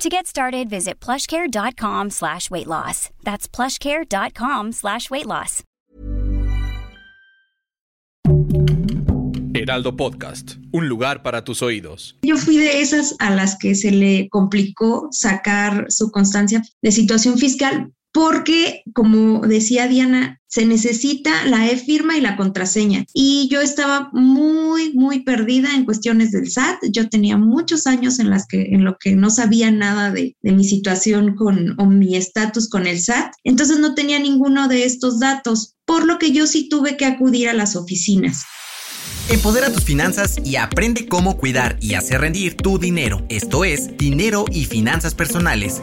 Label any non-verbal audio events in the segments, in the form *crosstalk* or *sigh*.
To get started, visit plushcare.com slash weight loss. That's plushcare.com slash weight loss. Heraldo Podcast, un lugar para tus oídos. Yo fui de esas a las que se le complicó sacar su constancia de situación fiscal porque, como decía Diana, se necesita la e-firma y la contraseña. Y yo estaba muy, muy perdida en cuestiones del SAT. Yo tenía muchos años en, las que, en lo que no sabía nada de, de mi situación con, o mi estatus con el SAT. Entonces no tenía ninguno de estos datos, por lo que yo sí tuve que acudir a las oficinas. Empodera tus finanzas y aprende cómo cuidar y hacer rendir tu dinero. Esto es Dinero y Finanzas Personales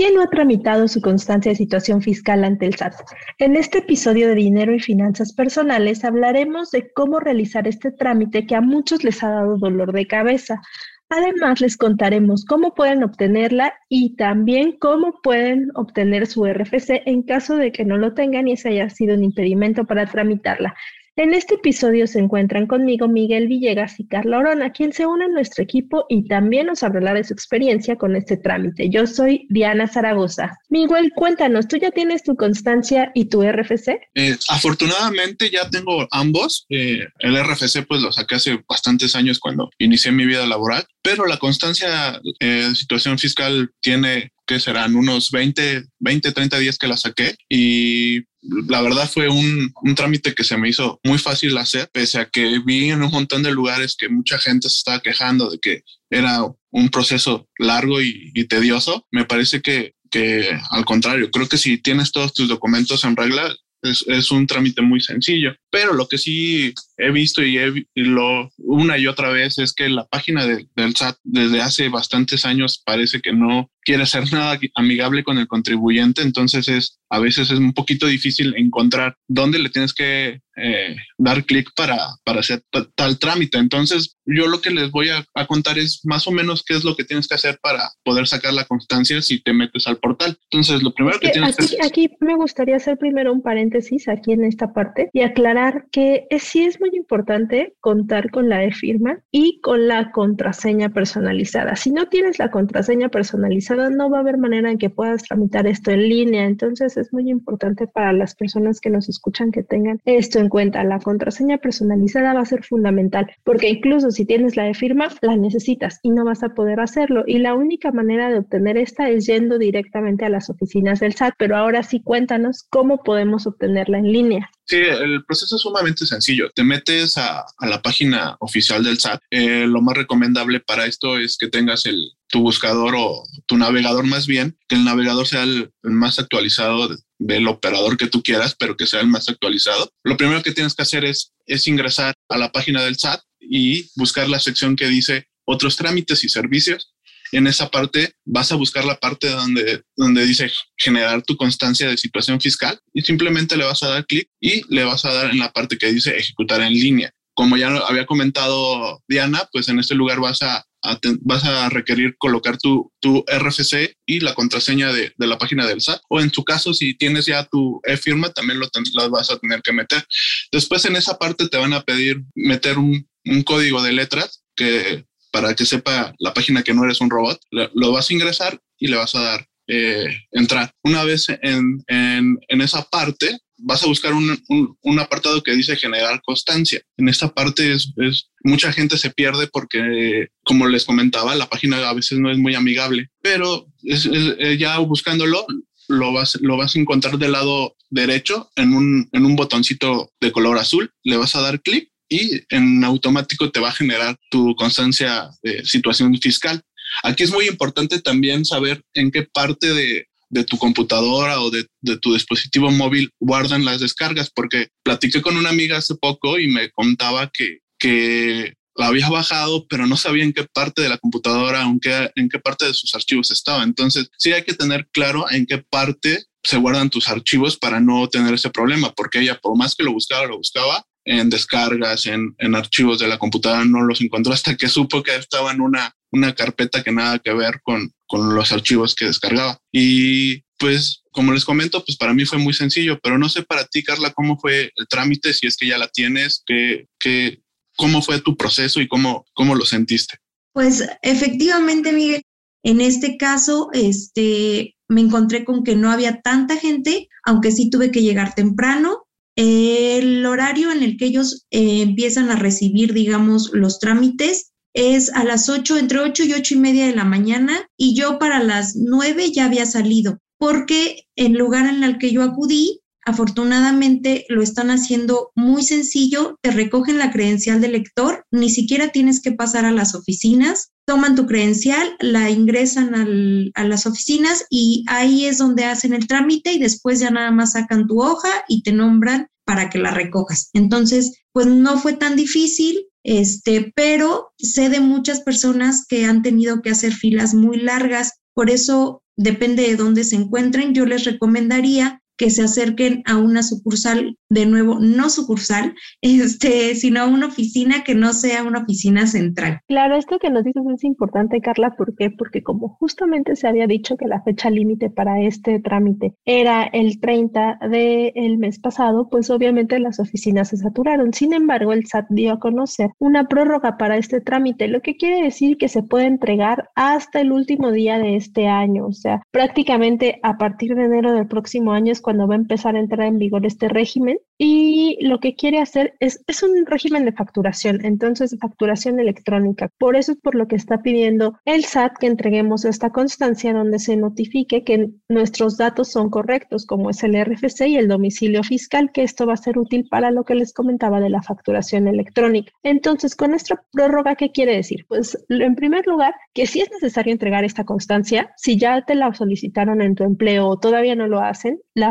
¿Quién no ha tramitado su constancia de situación fiscal ante el SAT? En este episodio de Dinero y Finanzas Personales hablaremos de cómo realizar este trámite que a muchos les ha dado dolor de cabeza. Además, les contaremos cómo pueden obtenerla y también cómo pueden obtener su RFC en caso de que no lo tengan y ese haya sido un impedimento para tramitarla. En este episodio se encuentran conmigo Miguel Villegas y Carla Orona, quien se une a nuestro equipo y también nos hablará de su experiencia con este trámite. Yo soy Diana Zaragoza. Miguel, cuéntanos, ¿tú ya tienes tu constancia y tu RFC? Eh, afortunadamente ya tengo ambos. Eh, el RFC pues lo saqué hace bastantes años cuando inicié mi vida laboral, pero la constancia eh, situación fiscal tiene que serán unos 20, 20, 30 días que la saqué y la verdad fue un, un, trámite que se me hizo muy fácil hacer, pese a que vi en un montón de lugares que mucha gente se estaba quejando de que era un proceso largo y, tedioso. Me parece que, que al contrario, creo que si tienes todos tus documentos en regla, es, es, un trámite muy sencillo. Pero lo que sí he visto y, he, y lo una y otra vez es que la página de, del SAT desde hace bastantes años parece que no quiere ser nada amigable con el contribuyente, entonces es a veces es un poquito difícil encontrar dónde le tienes que eh, dar clic para, para hacer tal trámite. Entonces, yo lo que les voy a, a, contar es más o menos qué es lo que tienes que hacer para poder sacar la constancia si te metes al portal. Entonces, lo primero que, tienes aquí, que hacer... Aquí me gustaría hacer primero un paréntesis aquí en esta parte y aclarar que es, sí es muy importante contar con la e-firma y con la contraseña personalizada. Si no tienes la contraseña personalizada, no va a haber manera en que puedas tramitar esto en línea. Entonces, es muy importante para las personas que nos escuchan que tengan esto en cuenta. La contraseña personalizada va a ser fundamental porque incluso si tienes la de firma, la necesitas y no vas a poder hacerlo. Y la única manera de obtener esta es yendo directamente a las oficinas del SAT. Pero ahora sí cuéntanos cómo podemos obtenerla en línea. Sí, el proceso es sumamente sencillo. Te metes a, la página oficial del SAT. Eh, lo más recomendable para esto es que tengas el, tu buscador o tu navegador más bien, que el navegador sea el, más actualizado de, del operador que tú quieras, pero que sea el más actualizado. Lo primero que tienes que hacer es, es ingresar a la página del SAT y buscar la sección que dice otros trámites y servicios en esa parte vas a buscar la parte donde, donde dice generar tu constancia de situación fiscal y simplemente le vas a dar clic y le vas a dar en la parte que dice ejecutar en línea. Como ya había comentado Diana, pues en este lugar vas a, a vas a requerir colocar tu, tu RFC y la contraseña de, de, la página del SAT. O en tu caso, si tienes ya tu e-firma, también lo, lo, vas a tener que meter. Después en esa parte te van a pedir meter un, un código de letras que para que sepa la página que no eres un robot, lo vas a ingresar y le vas a dar eh, entrar. Una vez en, en, en, esa parte, vas a buscar un, un, apartado que dice generar constancia. En esta parte es, es, mucha gente se pierde porque, como les comentaba, la página a veces no es muy amigable, pero es, es, ya buscándolo, lo vas, lo vas a encontrar del lado derecho en un, en un botoncito de color azul. Le vas a dar clic y en automático te va a generar tu constancia de situación fiscal. Aquí es muy importante también saber en qué parte de, de tu computadora o de, de, tu dispositivo móvil guardan las descargas, porque platiqué con una amiga hace poco y me contaba que, que la había bajado, pero no sabía en qué parte de la computadora, aunque en qué parte de sus archivos estaba. Entonces, sí hay que tener claro en qué parte se guardan tus archivos para no tener ese problema, porque ella, por más que lo buscaba, lo buscaba en descargas, en, en archivos de la computadora, no los encontró hasta que supo que estaba en una, una carpeta que nada que ver con, con los archivos que descargaba. Y pues, como les comento, pues para mí fue muy sencillo, pero no sé para ti, Carla, cómo fue el trámite, si es que ya la tienes, que, que, cómo fue tu proceso y cómo, cómo lo sentiste. Pues efectivamente, Miguel, en este caso, este, me encontré con que no había tanta gente, aunque sí tuve que llegar temprano. El horario en el que ellos eh, empiezan a recibir, digamos, los trámites es a las 8, entre 8 y 8 y media de la mañana, y yo para las 9 ya había salido, porque el lugar en el que yo acudí Afortunadamente lo están haciendo muy sencillo, te recogen la credencial del lector, ni siquiera tienes que pasar a las oficinas, toman tu credencial, la ingresan a las oficinas y ahí es donde hacen el trámite y después ya nada más sacan tu hoja y te nombran para que la recojas. Entonces, pues no fue tan difícil, este, pero sé de muchas personas que han tenido que hacer filas muy largas, por eso depende de dónde se encuentren, yo les recomendaría que se acerquen a una sucursal, de nuevo, no sucursal, *laughs* este, sino a una oficina que no sea una oficina central. Claro, esto que nos dices es importante, Carla, ¿por qué? Porque como justamente se había dicho que la fecha límite para este trámite era el 30 del mes pasado, pues obviamente las oficinas se saturaron. Sin embargo, el SAT dio a conocer una prórroga para este trámite, lo que quiere decir que se puede entregar hasta el último día de este año, o sea, prácticamente a partir de enero del próximo año es cuando va a empezar a entrar en vigor este régimen y lo que quiere hacer es, es un régimen de facturación, entonces facturación electrónica. Por eso es por lo que está pidiendo el SAT que entreguemos esta constancia donde se notifique que nuestros datos son correctos, como es el RFC y el domicilio fiscal, que esto va a ser útil para lo que les comentaba de la facturación electrónica. Entonces, con esta prórroga, ¿qué quiere decir? Pues en primer lugar, que si es necesario entregar esta constancia, si ya te la solicitaron en tu empleo o todavía no lo hacen, la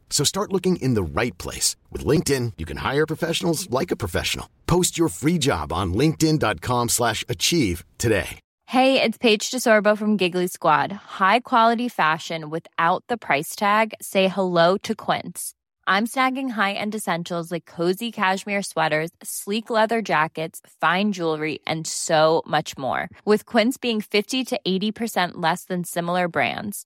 So start looking in the right place. With LinkedIn, you can hire professionals like a professional. Post your free job on linkedin.com slash achieve today. Hey, it's Paige DeSorbo from Giggly Squad. High quality fashion without the price tag. Say hello to Quince. I'm snagging high-end essentials like cozy cashmere sweaters, sleek leather jackets, fine jewelry, and so much more. With Quince being 50 to 80% less than similar brands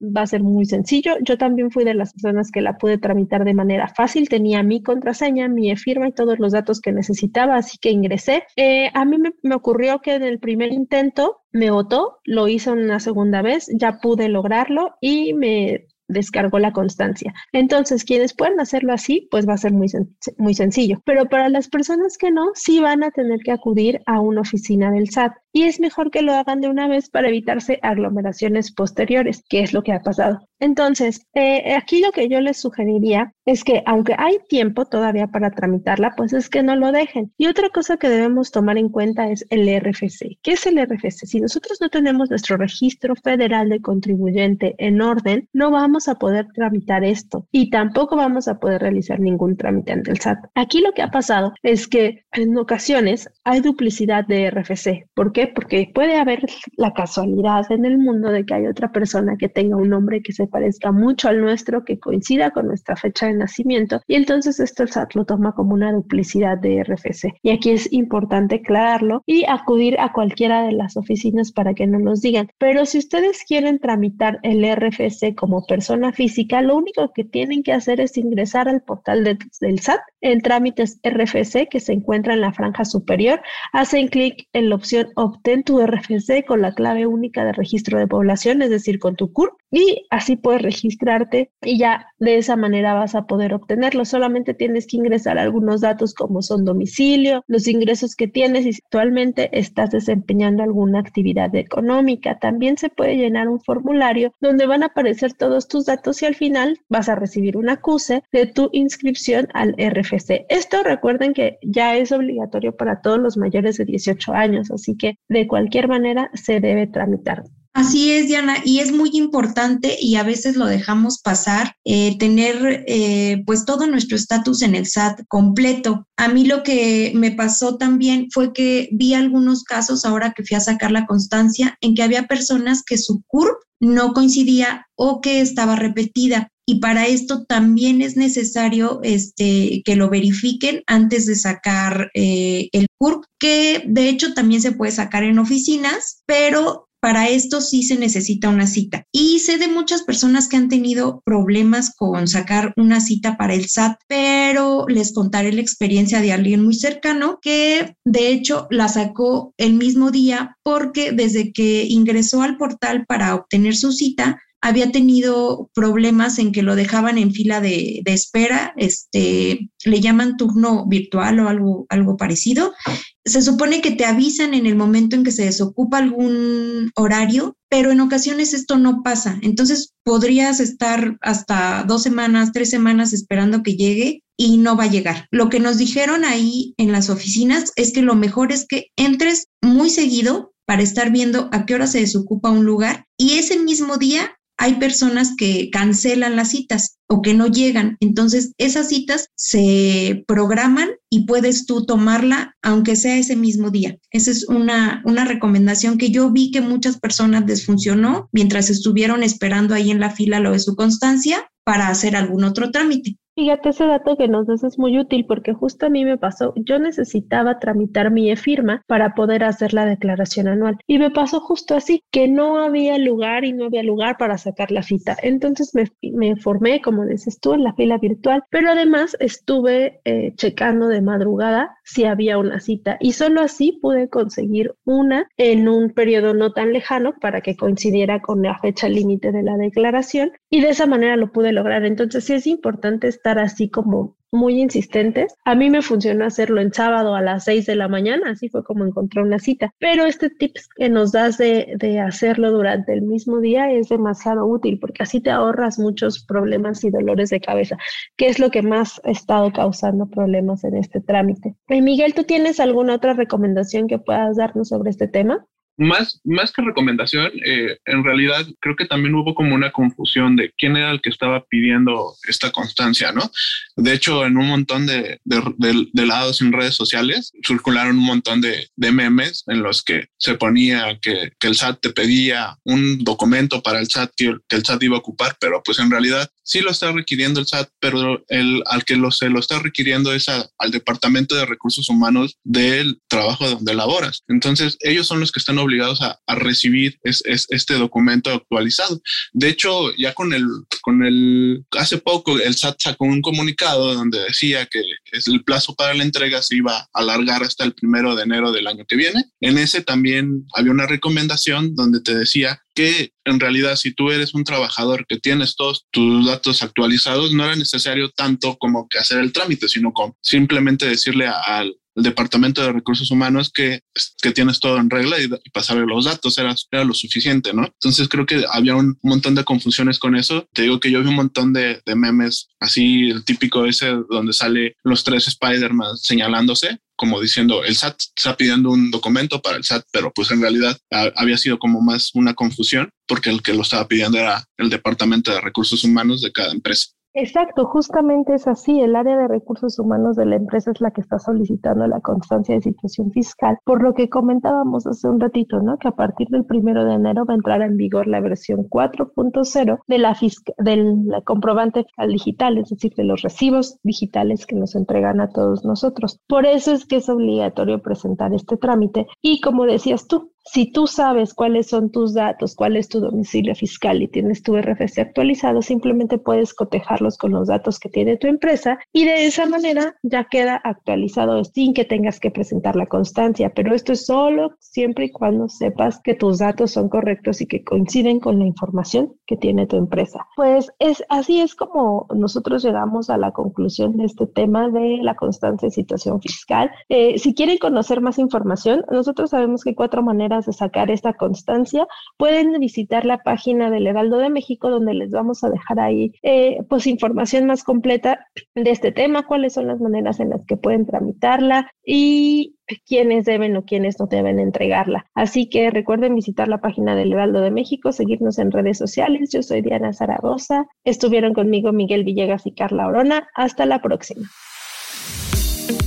va a ser muy sencillo. Yo también fui de las personas que la pude tramitar de manera fácil. Tenía mi contraseña, mi firma y todos los datos que necesitaba, así que ingresé. Eh, a mí me, me, ocurrió que en el primer intento me votó, lo hice una segunda vez, ya pude lograrlo y me descargó la constancia. Entonces, quienes pueden hacerlo así, pues va a ser muy, muy sencillo. Pero para las personas que no, sí van a tener que acudir a una oficina del SAT y es mejor que lo hagan de una vez para evitarse aglomeraciones posteriores, que es lo que ha pasado. Entonces, eh, aquí lo que yo les sugeriría es que aunque hay tiempo todavía para tramitarla, pues es que no lo dejen. Y otra cosa que debemos tomar en cuenta es el RFC. ¿Qué es el RFC? Si nosotros no tenemos nuestro registro federal de contribuyente en orden, no vamos a poder tramitar esto y tampoco vamos a poder realizar ningún trámite ante el SAT. Aquí lo que ha pasado es que en ocasiones hay duplicidad de RFC. ¿Por qué? Porque puede haber la casualidad en el mundo de que hay otra persona que tenga un nombre que se parezca mucho al nuestro, que coincida con nuestra fecha de nacimiento y entonces esto el SAT lo toma como una duplicidad de RFC. Y aquí es importante aclararlo y acudir a cualquiera de las oficinas para que nos los digan. Pero si ustedes quieren tramitar el RFC como persona física, lo único que tienen que hacer es ingresar al portal del SAT en trámites RFC que se encuentra en la franja superior, hacen clic en la opción obtén tu RFC con la clave única de registro de población, es decir, con tu CURP, y así puedes registrarte y ya de esa manera vas a poder obtenerlo. Solamente tienes que ingresar algunos datos como son domicilio, los ingresos que tienes y si actualmente estás desempeñando alguna actividad económica. También se puede llenar un formulario donde van a aparecer todos tus datos y al final vas a recibir un acuse de tu inscripción al RFC. Esto recuerden que ya es obligatorio para todos los mayores de 18 años, así que de cualquier manera se debe tramitar. Así es, Diana, y es muy importante y a veces lo dejamos pasar, eh, tener eh, pues todo nuestro estatus en el SAT completo. A mí lo que me pasó también fue que vi algunos casos ahora que fui a sacar la constancia en que había personas que su CURP no coincidía o que estaba repetida. Y para esto también es necesario este, que lo verifiquen antes de sacar eh, el CURP, que de hecho también se puede sacar en oficinas, pero para esto sí se necesita una cita. Y sé de muchas personas que han tenido problemas con sacar una cita para el SAT, pero les contaré la experiencia de alguien muy cercano que de hecho la sacó el mismo día porque desde que ingresó al portal para obtener su cita, había tenido problemas en que lo dejaban en fila de, espera, este, le llaman turno virtual o algo, algo parecido, se supone que te avisan en el momento en que se desocupa algún horario, pero en ocasiones esto no pasa. Entonces podrías estar hasta dos semanas, tres semanas esperando que llegue y no va a llegar. Lo que nos dijeron ahí en las oficinas es que lo mejor es que entres muy seguido para estar viendo a qué hora se desocupa un lugar y ese mismo día hay personas que cancelan las citas o que no llegan. Entonces, esas citas se programan y puedes tú tomarla aunque sea ese mismo día. Esa es una, una recomendación que yo vi que muchas personas les funcionó mientras estuvieron esperando ahí en la fila lo de su constancia para hacer algún otro trámite. Fíjate, ese dato que nos das es muy útil porque justo a mí me pasó, yo necesitaba tramitar mi e-firma para poder hacer la declaración anual y me pasó justo así, que no había lugar y no había lugar para sacar la cita. Entonces me, me formé, como dices tú, en la fila virtual, pero además estuve eh, checando de madrugada si había una cita y solo así pude conseguir una en un periodo no tan lejano para que coincidiera con la fecha límite de la declaración y de esa manera lo pude lograr. Entonces sí es importante estar así como muy insistentes. A mí me funcionó hacerlo en sábado a las 6 de la mañana, así fue como encontré una cita. Pero este tips que nos das de, de, hacerlo durante el mismo día es demasiado útil porque así te ahorras muchos problemas y dolores de cabeza, que es lo que más ha estado causando problemas en este trámite. Y Miguel, ¿tú tienes alguna otra recomendación que puedas darnos sobre este tema? Más, más que recomendación, eh, en realidad creo que también hubo como una confusión de quién era el que estaba pidiendo esta constancia, ¿no? De hecho, en un montón de, de, lados en redes sociales circularon un montón de, memes en los que se ponía que, que, el SAT te pedía un documento para el SAT que, que, el SAT iba a ocupar, pero pues en realidad sí lo está requiriendo el SAT, pero el, al que lo, se lo está requiriendo es al Departamento de Recursos Humanos del trabajo donde laboras. Entonces, ellos son los que están obligados a, recibir es, este documento actualizado. De hecho, ya con el, con el, hace poco el SAT sacó un comunicado donde decía que el plazo para la entrega se iba a alargar hasta el primero de enero del año que viene. En ese también había una recomendación donde te decía que en realidad si tú eres un trabajador que tienes todos tus datos actualizados, no era necesario tanto como que hacer el trámite, sino como simplemente decirle al Departamento de Recursos Humanos que, que tienes todo en regla y, pasarle los datos era, era lo suficiente, ¿no? Entonces creo que había un montón de confusiones con eso. Te digo que yo vi un montón de, de memes, así el típico ese donde sale los tres Spider-Man señalándose como diciendo el SAT está pidiendo un documento para el SAT, pero pues en realidad había sido como más una confusión porque el que lo estaba pidiendo era el Departamento de Recursos Humanos de cada empresa. Exacto, justamente es así. El área de recursos humanos de la empresa es la que está solicitando la constancia de situación fiscal, por lo que comentábamos hace un ratito, ¿no? Que a partir del primero de enero va a entrar en vigor la versión 4.0 de la del comprobante fiscal digital, es decir, de los recibos digitales que nos entregan a todos nosotros. Por eso es que es obligatorio presentar este trámite y como decías tú, si tú sabes cuáles son tus datos, cuál es tu domicilio fiscal y tienes tu RFC actualizado, simplemente puedes cotejarlos con los datos que tiene tu empresa y de esa manera ya queda actualizado sin que tengas que presentar la constancia. Pero esto es solo siempre y cuando sepas que tus datos son correctos y que coinciden con la información que tiene tu empresa. Pues es así es como nosotros llegamos a la conclusión de este tema de la constancia de situación fiscal. Eh, si quieren conocer más información, nosotros sabemos que hay cuatro maneras de sacar esta constancia, pueden visitar la página del Heraldo de México, donde les vamos a dejar ahí eh, pues información más completa de este tema, cuáles son las maneras en las que pueden tramitarla y quiénes deben o quiénes no deben entregarla. Así que recuerden visitar la página del Heraldo de México, seguirnos en redes sociales. Yo soy Diana Zaragoza. Estuvieron conmigo Miguel Villegas y Carla Orona. Hasta la próxima.